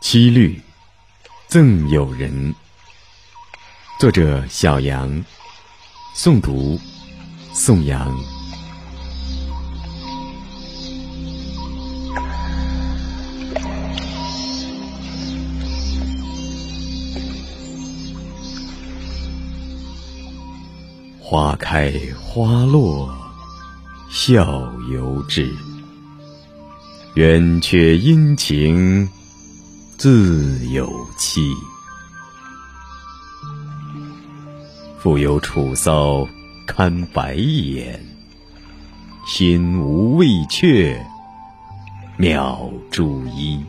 七律赠友人，作者小杨，诵读宋阳。花开花落，笑由之。圆缺阴晴，自有期。复有楚骚堪白眼，心无畏却妙珠衣。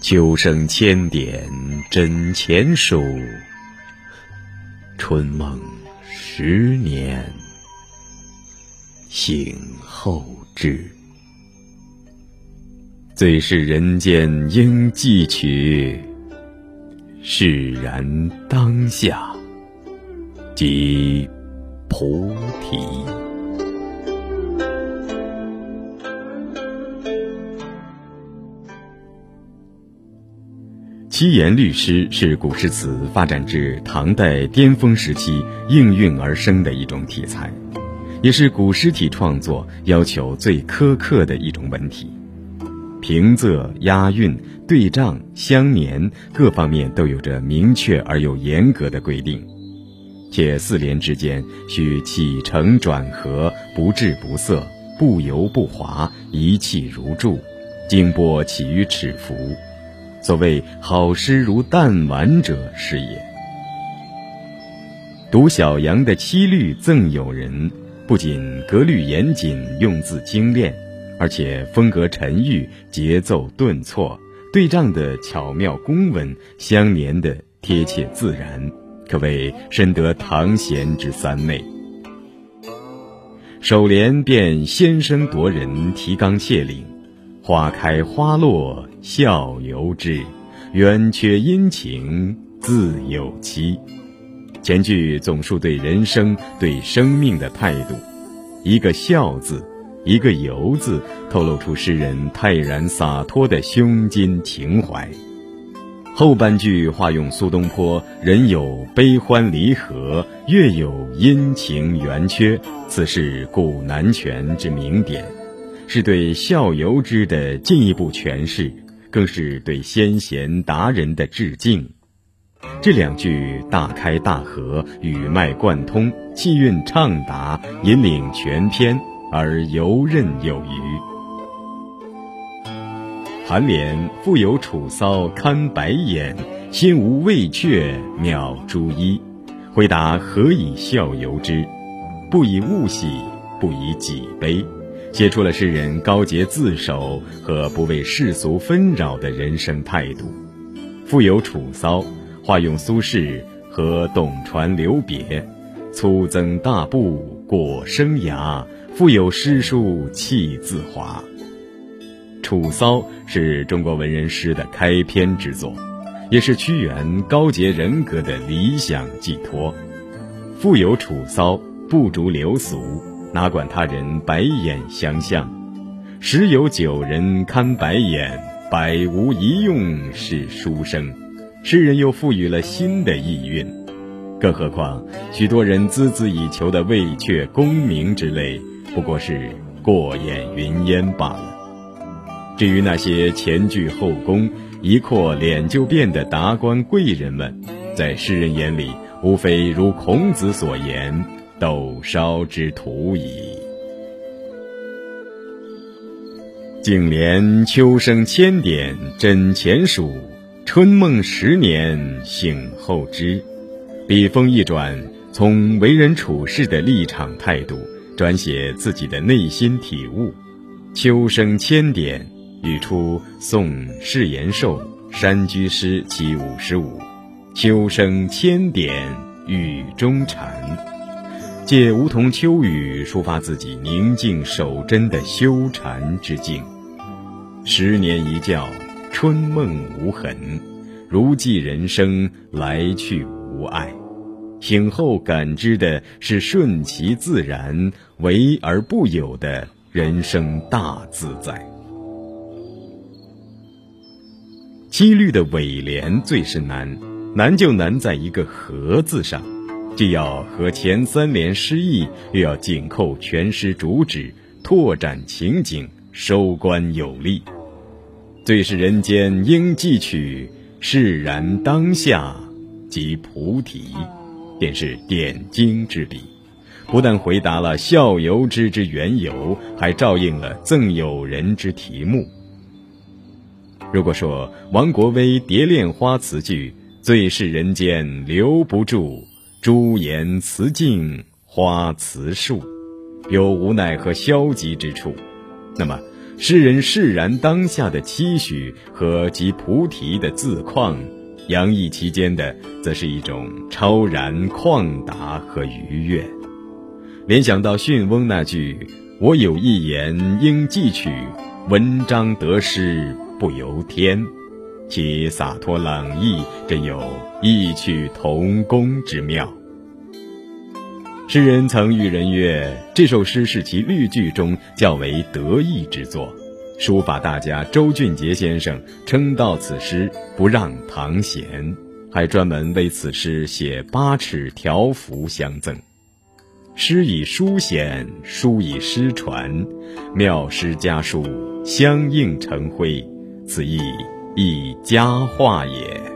秋声千点枕前书。春梦十年醒后知。最是人间应记取，释然当下即菩提。七言律诗是古诗词发展至唐代巅峰时期应运而生的一种题材，也是古诗体创作要求最苛刻的一种文体。平仄、押韵、对仗、相连各方面都有着明确而又严格的规定，且四联之间需起承转合，不滞不涩，不油不滑，一气如注，经波起于尺幅。所谓好诗如弹丸者是也。读小杨的七律赠友人，不仅格律严谨，用字精炼，而且风格沉郁，节奏顿挫，对仗的巧妙工稳，相连的贴切自然，可谓深得唐贤之三昧。首联便先声夺人，提纲挈领。花开花落，笑由之；圆缺阴晴，自有期。前句总述对人生、对生命的态度，一个“笑”字，一个“由”字，透露出诗人泰然洒脱的胸襟情怀。后半句化用苏东坡“人有悲欢离合，月有阴晴圆缺”，此是古南拳之名典。是对孝由之的进一步诠释，更是对先贤达人的致敬。这两句大开大合，语脉贯通，气韵畅达，引领全篇而游刃有余。颔联复有楚骚堪白眼，心无畏却妙珠衣。回答何以笑由之？不以物喜，不以己悲。写出了诗人高洁自守和不为世俗纷扰的人生态度，富有楚骚，化用苏轼和董传留别，粗增大步过生涯，富有诗书气自华。楚骚是中国文人诗的开篇之作，也是屈原高洁人格的理想寄托。富有楚骚，不逐流俗。哪管他人白眼相向，十有九人堪白眼，百无一用是书生。诗人又赋予了新的意蕴，更何况许多人孜孜以求的未却功名之类，不过是过眼云烟罢了。至于那些前倨后恭、一阔脸就变的达官贵人们，在诗人眼里，无非如孔子所言。斗烧之徒矣。颈联秋声千点枕前数，春梦十年醒后知。笔锋一转，从为人处事的立场态度，转写自己的内心体悟。秋声千点，语出宋释延寿《山居诗》其五十五。秋声千点，雨中禅。借梧桐秋雨抒发自己宁静守贞的修禅之境。十年一觉，春梦无痕，如寄人生来去无碍。醒后感知的是顺其自然、为而不有的人生大自在。七律的尾联最是难，难就难在一个“和”字上，既要和前三联诗意，又要紧扣全诗主旨，拓展情景，收官有力。最是人间应记取，释然当下即菩提，便是点睛之笔。不但回答了孝游之之缘由，还照应了赠友人之题目。如果说王国维《蝶恋花》词句最是人间留不住，朱颜辞镜花辞树，有无奈和消极之处，那么诗人释然当下的期许和及菩提的自况，洋溢其间的，则是一种超然旷达和愉悦。联想到训翁那句“我有一言应记取，文章得失不由天”，其洒脱朗逸，真有异曲同工之妙。诗人曾喻人曰：“这首诗是其律句中较为得意之作。”书法大家周俊杰先生称道此诗不让唐贤，还专门为此诗写八尺条幅相赠。诗以书显，书以诗传，妙诗佳书相映成辉，此亦一佳话也。